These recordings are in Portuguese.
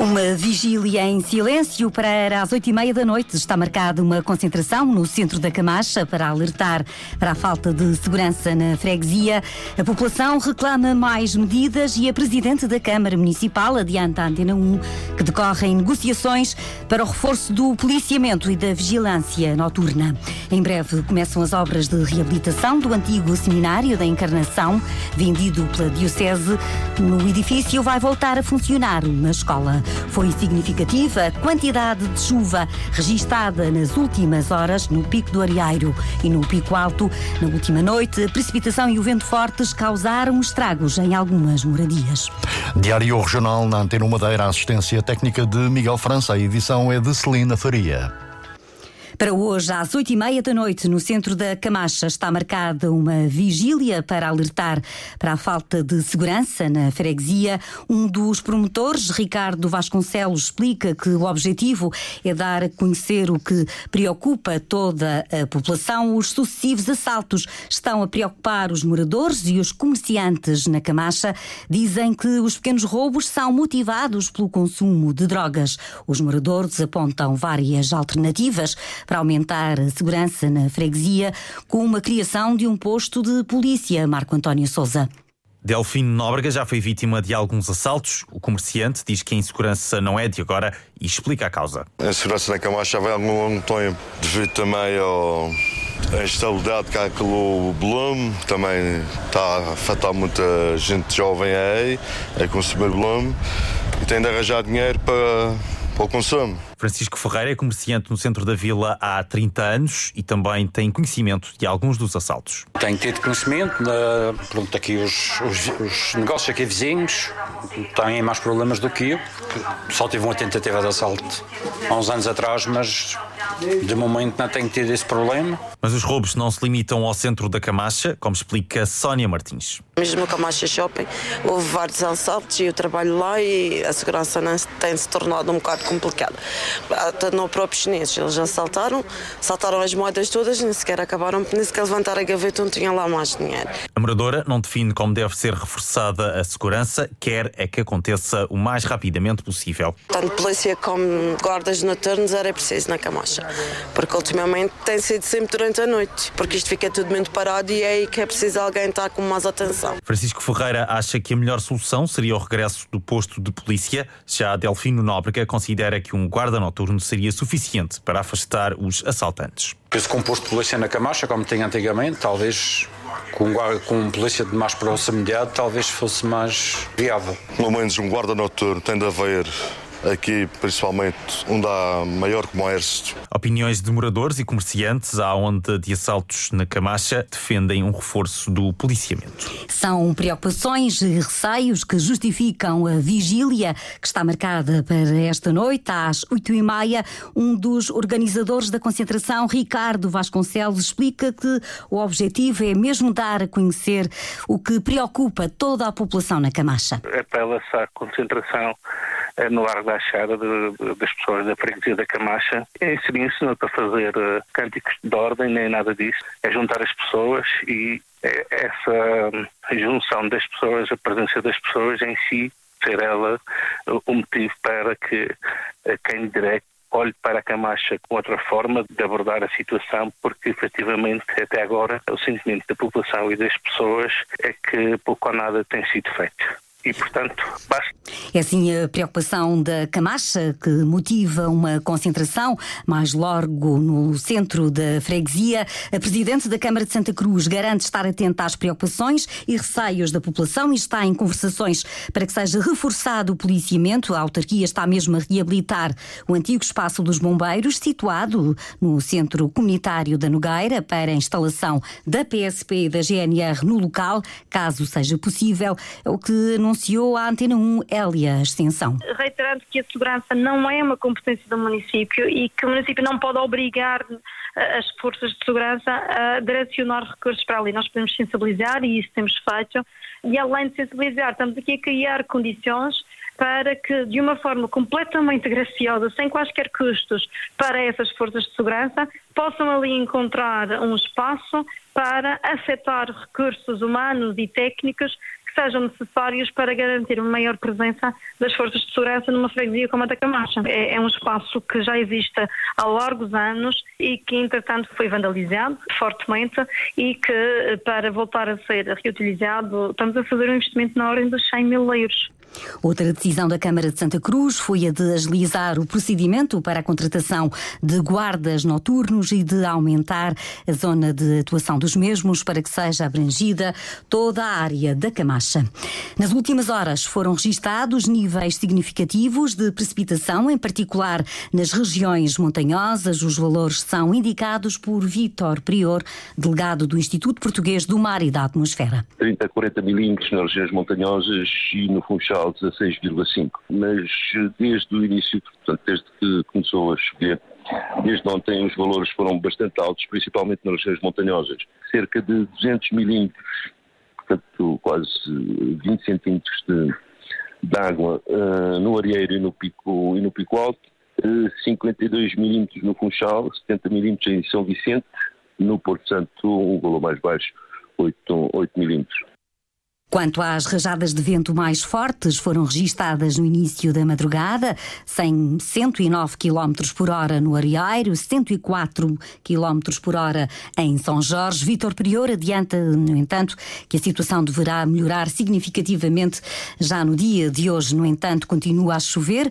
Uma vigília em silêncio para as oito e meia da noite. Está marcada uma concentração no centro da Camacha para alertar para a falta de segurança na freguesia. A população reclama mais medidas e a Presidente da Câmara Municipal adianta à Antena 1 que decorrem negociações para o reforço do policiamento e da vigilância noturna. Em breve começam as obras de reabilitação do antigo seminário da Encarnação, vendido pela Diocese. No edifício vai voltar a funcionar uma escola. Foi significativa a quantidade de chuva registada nas últimas horas no Pico do Arieiro e no Pico Alto. Na última noite, a precipitação e o vento fortes causaram estragos em algumas moradias. Diário Regional na Antena 1 Madeira, assistência técnica de Miguel França. A edição é de Celina Faria. Para hoje, às oito e meia da noite, no centro da Camacha, está marcada uma vigília para alertar para a falta de segurança na freguesia. Um dos promotores, Ricardo Vasconcelos, explica que o objetivo é dar a conhecer o que preocupa toda a população. Os sucessivos assaltos estão a preocupar os moradores e os comerciantes na Camacha. Dizem que os pequenos roubos são motivados pelo consumo de drogas. Os moradores apontam várias alternativas para aumentar a segurança na freguesia com uma criação de um posto de polícia. Marco António Souza. Delfino Nóbrega já foi vítima de alguns assaltos. O comerciante diz que a insegurança não é de agora e explica a causa. A insegurança na Camacha já vem há algum longo tempo, devido também ao a instabilidade que há aquele volume também está a afetar muita gente jovem aí a consumir volume e tem de arranjar dinheiro para, para o consumo. Francisco Ferreira é comerciante no centro da vila há 30 anos e também tem conhecimento de alguns dos assaltos. Tenho tido conhecimento, uh, pronto, aqui os, os, os, negócios aqui vizinhos têm mais problemas do que eu, que só tive uma tentativa de assalto há uns anos atrás, mas de momento não tenho tido esse problema. Mas os roubos não se limitam ao centro da Camacha, como explica Sónia Martins. Mesmo no Camacha Shopping houve vários assaltos e eu trabalho lá e a segurança tem se tornado um bocado complicada. Até no próprio chineses, eles já saltaram, saltaram as moedas todas, nem sequer acabaram, nem sequer levantar a gaveta onde tinham lá mais dinheiro. A moradora não define como deve ser reforçada a segurança, quer é que aconteça o mais rapidamente possível. Tanto polícia como guardas noturnos era preciso na Camacha, porque ultimamente tem sido sempre durante a noite, porque isto fica tudo muito parado e é aí que é preciso alguém estar com mais atenção. Francisco Ferreira acha que a melhor solução seria o regresso do posto de polícia, já Delfino Nóbrega considera que um guarda noturno seria suficiente para afastar os assaltantes. Penso que um posto de polícia na Camacha, como tinha antigamente, talvez com um, com polícia de mais proximidade, talvez fosse mais viável. Pelo menos um guarda noturno tem de haver aqui principalmente onde há maior comércio. Opiniões de moradores e comerciantes à onda de assaltos na Camacha defendem um reforço do policiamento. São preocupações e receios que justificam a vigília que está marcada para esta noite às oito e meia. Um dos organizadores da concentração, Ricardo Vasconcelos, explica que o objetivo é mesmo dar a conhecer o que preocupa toda a população na Camacha. Apela-se à concentração no Largo da Achada de, das pessoas da freguesia da Camacha. Inserir-se não é para fazer uh, cânticos de ordem nem nada disso. É juntar as pessoas e é, essa um, junção das pessoas, a presença das pessoas em si, ser ela uh, o motivo para que quem direito olhe para a Camacha com outra forma de abordar a situação, porque efetivamente até agora o sentimento da população e das pessoas é que pouco ou nada tem sido feito e, portanto, basta. É assim a preocupação da Camacha que motiva uma concentração mais largo no centro da freguesia. A Presidente da Câmara de Santa Cruz garante estar atenta às preocupações e receios da população e está em conversações para que seja reforçado o policiamento. A autarquia está mesmo a reabilitar o antigo espaço dos bombeiros, situado no centro comunitário da Nogueira, para a instalação da PSP e da GNR no local, caso seja possível. É o que anunciou a Antena 1 Hélia Extensão. Reiterando que a segurança não é uma competência do município e que o município não pode obrigar as forças de segurança a direcionar recursos para ali. Nós podemos sensibilizar e isso temos feito. E além de sensibilizar, estamos aqui a criar condições para que, de uma forma completamente graciosa, sem quaisquer custos para essas forças de segurança, possam ali encontrar um espaço para aceitar recursos humanos e técnicos que sejam necessários para garantir uma maior presença das forças de segurança numa freguesia como a da Camacha. É, é um espaço que já existe há largos anos e que, entretanto, foi vandalizado fortemente e que, para voltar a ser reutilizado, estamos a fazer um investimento na ordem dos 100 mil euros. Outra decisão da Câmara de Santa Cruz foi a de agilizar o procedimento para a contratação de guardas noturnos e de aumentar a zona de atuação dos mesmos para que seja abrangida toda a área da Camacha. Nas últimas horas foram registados níveis significativos de precipitação, em particular nas regiões montanhosas. Os valores são indicados por Vítor Prior, delegado do Instituto Português do Mar e da Atmosfera. 30 a 40 milímetros nas regiões montanhosas e no Funchal geral 16,5. Mas desde o início, portanto, desde que começou a chover, desde ontem os valores foram bastante altos, principalmente nas regiões montanhosas. Cerca de 200 milímetros, portanto quase 20 centímetros de, de água uh, no Arieiro e no Pico, e no pico Alto, uh, eh, 52 milímetros no Funchal, 70 milímetros em São Vicente, no Porto Santo um valor mais baixo, 8, 8 milímetros. Quanto às rajadas de vento mais fortes, foram registadas no início da madrugada, sem 109 km por hora no Arieiro, 104 km por hora em São Jorge. Vítor Prior adianta, no entanto, que a situação deverá melhorar significativamente já no dia de hoje. No entanto, continua a chover,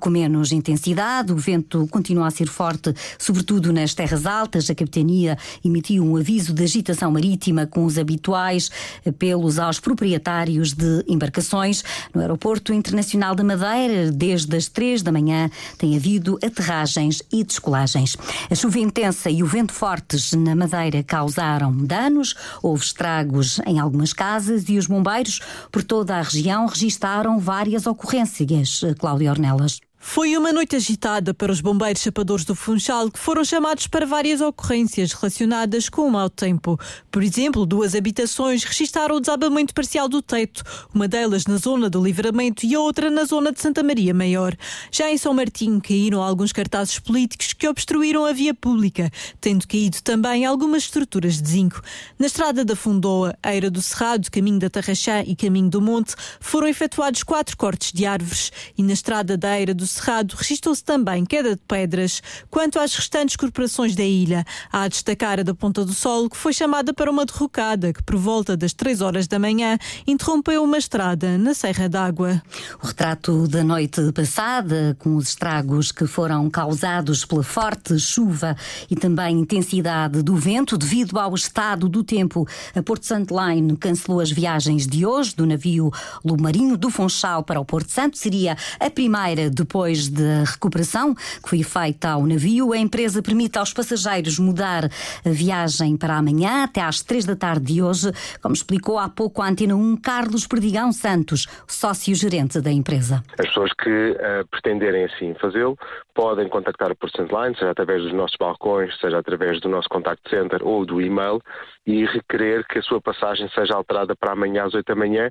com menos intensidade, o vento continua a ser forte, sobretudo nas terras altas. A capitania emitiu um aviso de agitação marítima com os habituais pelos aos proprietários de embarcações. No Aeroporto Internacional da Madeira, desde as três da manhã, tem havido aterragens e descolagens. A chuva intensa e o vento fortes na Madeira causaram danos, houve estragos em algumas casas e os bombeiros por toda a região registaram várias ocorrências. Cláudia Ornelas. Foi uma noite agitada para os bombeiros chapadores do Funchal, que foram chamados para várias ocorrências relacionadas com o mau tempo. Por exemplo, duas habitações registaram o desabamento parcial do teto, uma delas na zona do Livramento e a outra na zona de Santa Maria Maior. Já em São Martinho caíram alguns cartazes políticos que obstruíram a via pública, tendo caído também algumas estruturas de zinco. Na estrada da Fundoa, Eira do Cerrado, caminho da Tarraxá e caminho do Monte, foram efetuados quatro cortes de árvores e na estrada da Eira do Cerrado registrou-se também queda de pedras. Quanto às restantes corporações da ilha, há a destacar a da Ponta do Sol, que foi chamada para uma derrocada que, por volta das 3 horas da manhã, interrompeu uma estrada na Serra d'Água. O retrato da noite passada, com os estragos que foram causados pela forte chuva e também intensidade do vento devido ao estado do tempo. A Porto Santo Line cancelou as viagens de hoje do navio Lumarinho do Funchal para o Porto Santo. Seria a primeira depois depois da recuperação que foi feita ao navio, a empresa permite aos passageiros mudar a viagem para amanhã, até às três da tarde de hoje, como explicou há pouco a Antena 1 Carlos Perdigão Santos, sócio-gerente da empresa. As pessoas que uh, pretenderem assim fazê-lo podem contactar o Porcent Line, seja através dos nossos balcões, seja através do nosso contact center ou do e-mail e requerer que a sua passagem seja alterada para amanhã às 8 da manhã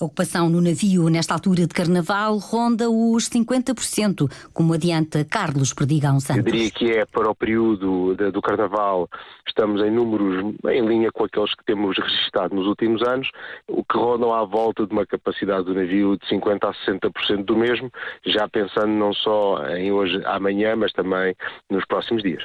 a ocupação no navio nesta altura de carnaval ronda os 50%, como adianta Carlos Perdigão Santos. Eu diria que é para o período de, do carnaval, estamos em números em linha com aqueles que temos registrado nos últimos anos, o que rondam à volta de uma capacidade do navio de 50% a 60% do mesmo, já pensando não só em hoje, amanhã, mas também nos próximos dias.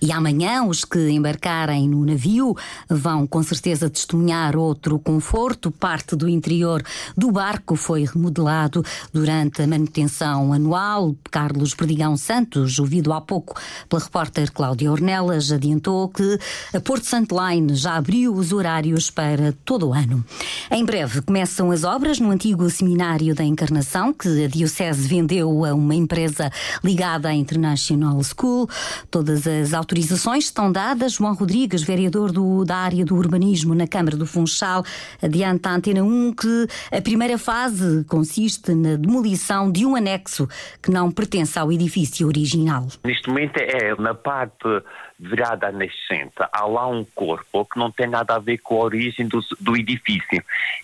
E amanhã os que embarcarem no navio vão com certeza testemunhar outro conforto. Parte do interior do barco foi remodelado durante a manutenção anual. Carlos Perdigão Santos, ouvido há pouco pela repórter Cláudia Ornelas, adiantou que a Porto Santo Line já abriu os horários para todo o ano. Em breve começam as obras no antigo seminário da Encarnação, que a Diocese vendeu a uma empresa ligada à International School. Todas as As autorizações estão dadas. João Rodrigues, vereador do, da área do urbanismo na Câmara do Funchal, adianta à Antena 1 que a primeira fase consiste na demolição de um anexo que não pertence ao edifício original. Neste momento é na parte virada à nascente. Há lá um corpo que não tem nada a ver com a origem do, do edifício.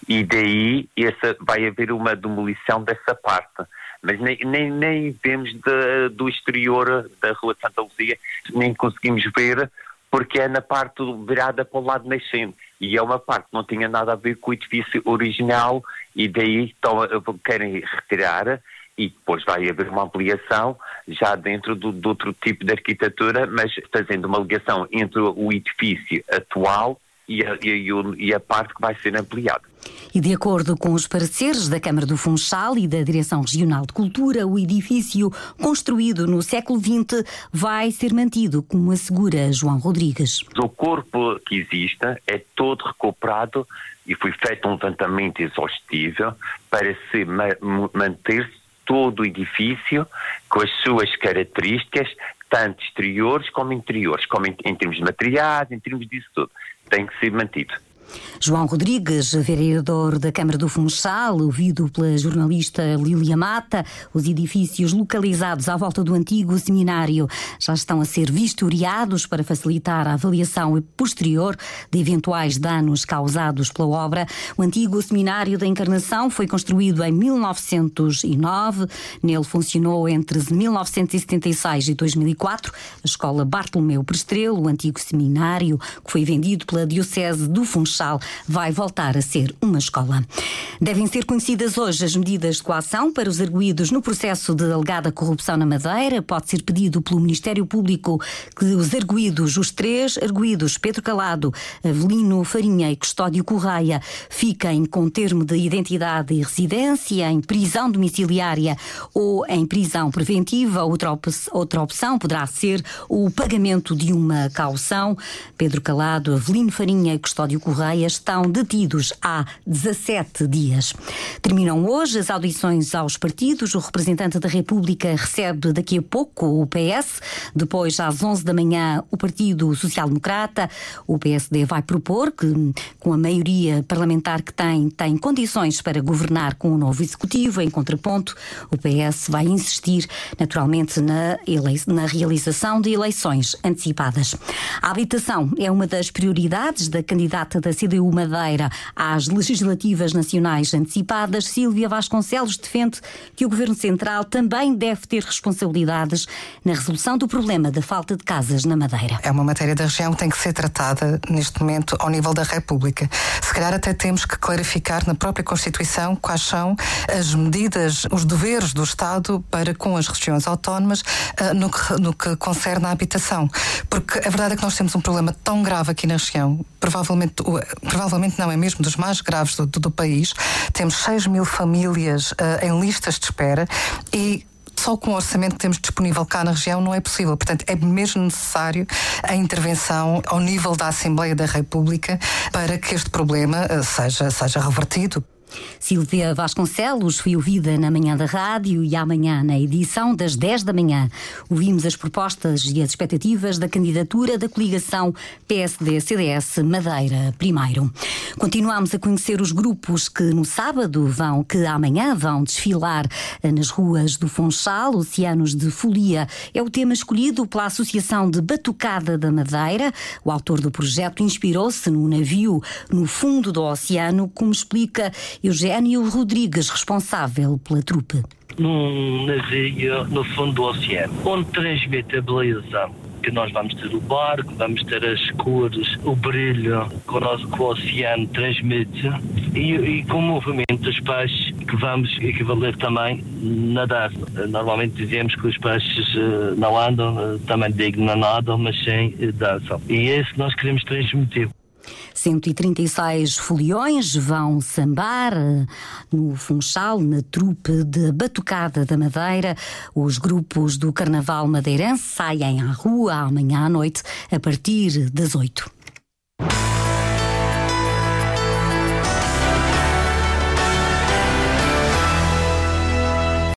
E daí essa, vai haver uma demolição dessa parte mas nem, nem, nem vemos de, do exterior da Rua de Santa Luzia, nem conseguimos ver, porque é na parte virada para o lado nascente. E é uma parte que não tinha nada a ver com o edifício original, e daí então, querem retirar, e depois vai haver uma ampliação já dentro do, de outro tipo de arquitetura, mas fazendo uma ligação entre o edifício atual e a, e, e a parte que vai ser ampliada. E de acordo com os pareceres da Câmara do Funchal e da Direção Regional de Cultura, o edifício construído no século XX vai ser mantido, como assegura João Rodrigues. O corpo que existe é todo recuperado e foi feito um levantamento exaustivo para se manter todo o edifício com as suas características, tanto exteriores como interiores, como em, em termos de materiais, em termos disso tudo. Tem que ser mantido. João Rodrigues, vereador da Câmara do Funchal, ouvido pela jornalista Lília Mata, os edifícios localizados à volta do antigo seminário já estão a ser vistoriados para facilitar a avaliação posterior de eventuais danos causados pela obra. O antigo seminário da Encarnação foi construído em 1909. Nele funcionou entre 1976 e 2004 a Escola Bartolomeu Prestrelo, o antigo seminário que foi vendido pela Diocese do Funchal Funchal vai voltar a ser uma escola. Devem ser conhecidas hoje as medidas de coação para os arguídos no processo de alegada corrupção na Madeira. Pode ser pedido pelo Ministério Público que os arguídos, os três arguídos, Pedro Calado, Avelino Farinha e Custódio Correia, fiquem com termo de identidade e residência em prisão domiciliária ou em prisão preventiva. Outra, outra opção poderá ser o pagamento de uma caução. Pedro Calado, Avelino Farinha e Custódio Correia estão detidos há 17 dias. Terminam hoje as audições aos partidos. O representante da República recebe daqui a pouco o PS. Depois, às 11 da manhã, o Partido Social Democrata. O PSD vai propor que, com a maioria parlamentar que tem, tem condições para governar com o novo Executivo. Em contraponto, o PS vai insistir, naturalmente, na, na realização de eleições antecipadas. A habitação é uma das prioridades da candidata da CDU Madeira às legislativas nacionais antecipadas, Sílvia Vasconcelos defende que o Governo Central também deve ter responsabilidades na resolução do problema da falta de casas na Madeira. É uma matéria da região que tem que ser tratada neste momento ao nível da República. Se calhar até temos que clarificar na própria Constituição quais são as medidas, os deveres do Estado para com as regiões autónomas uh, no, que, no que concerne à habitação. Porque a verdade é que nós temos um problema tão grave aqui na região, provavelmente provavelmente não, é mesmo dos mais graves do, do, do país. Temos 6 mil famílias uh, em listas de espera e só com o orçamento que temos disponível cá na região não é possível. Portanto, é mesmo necessário a intervenção ao nível da Assembleia da República para que este problema uh, seja, seja revertido. Silvia Vasconcelos foi ouvida na manhã da rádio e amanhã na edição das 10 da manhã. Ouvimos as propostas e as expectativas da candidatura da coligação PSD-CDS Madeira primeiro. Continuamos a conhecer os grupos que no sábado vão, que amanhã vão desfilar nas ruas do Funchal, Oceanos de Folia. É o tema escolhido pela Associação de Batucada da Madeira. O autor do projeto inspirou-se no navio no fundo do oceano, como explica Eugênio Rodrigues, responsável pela trupe. Num navio no fundo do oceano, onde transmite a beleza que nós vamos ter o barco, vamos ter as cores, o brilho que o, nosso, que o oceano transmite e, e com o movimento dos peixes que vamos equivaler também nadar. Normalmente dizemos que os peixes eh, não andam, eh, também digo não nadam, mas sim eh, dançam. E é isso que nós queremos transmitir. 136 foliões vão sambar eh, no Funchal, na trupe de Batucada da Madeira. Os grupos do Carnaval Madeirense saem à rua amanhã à noite, a partir das 8.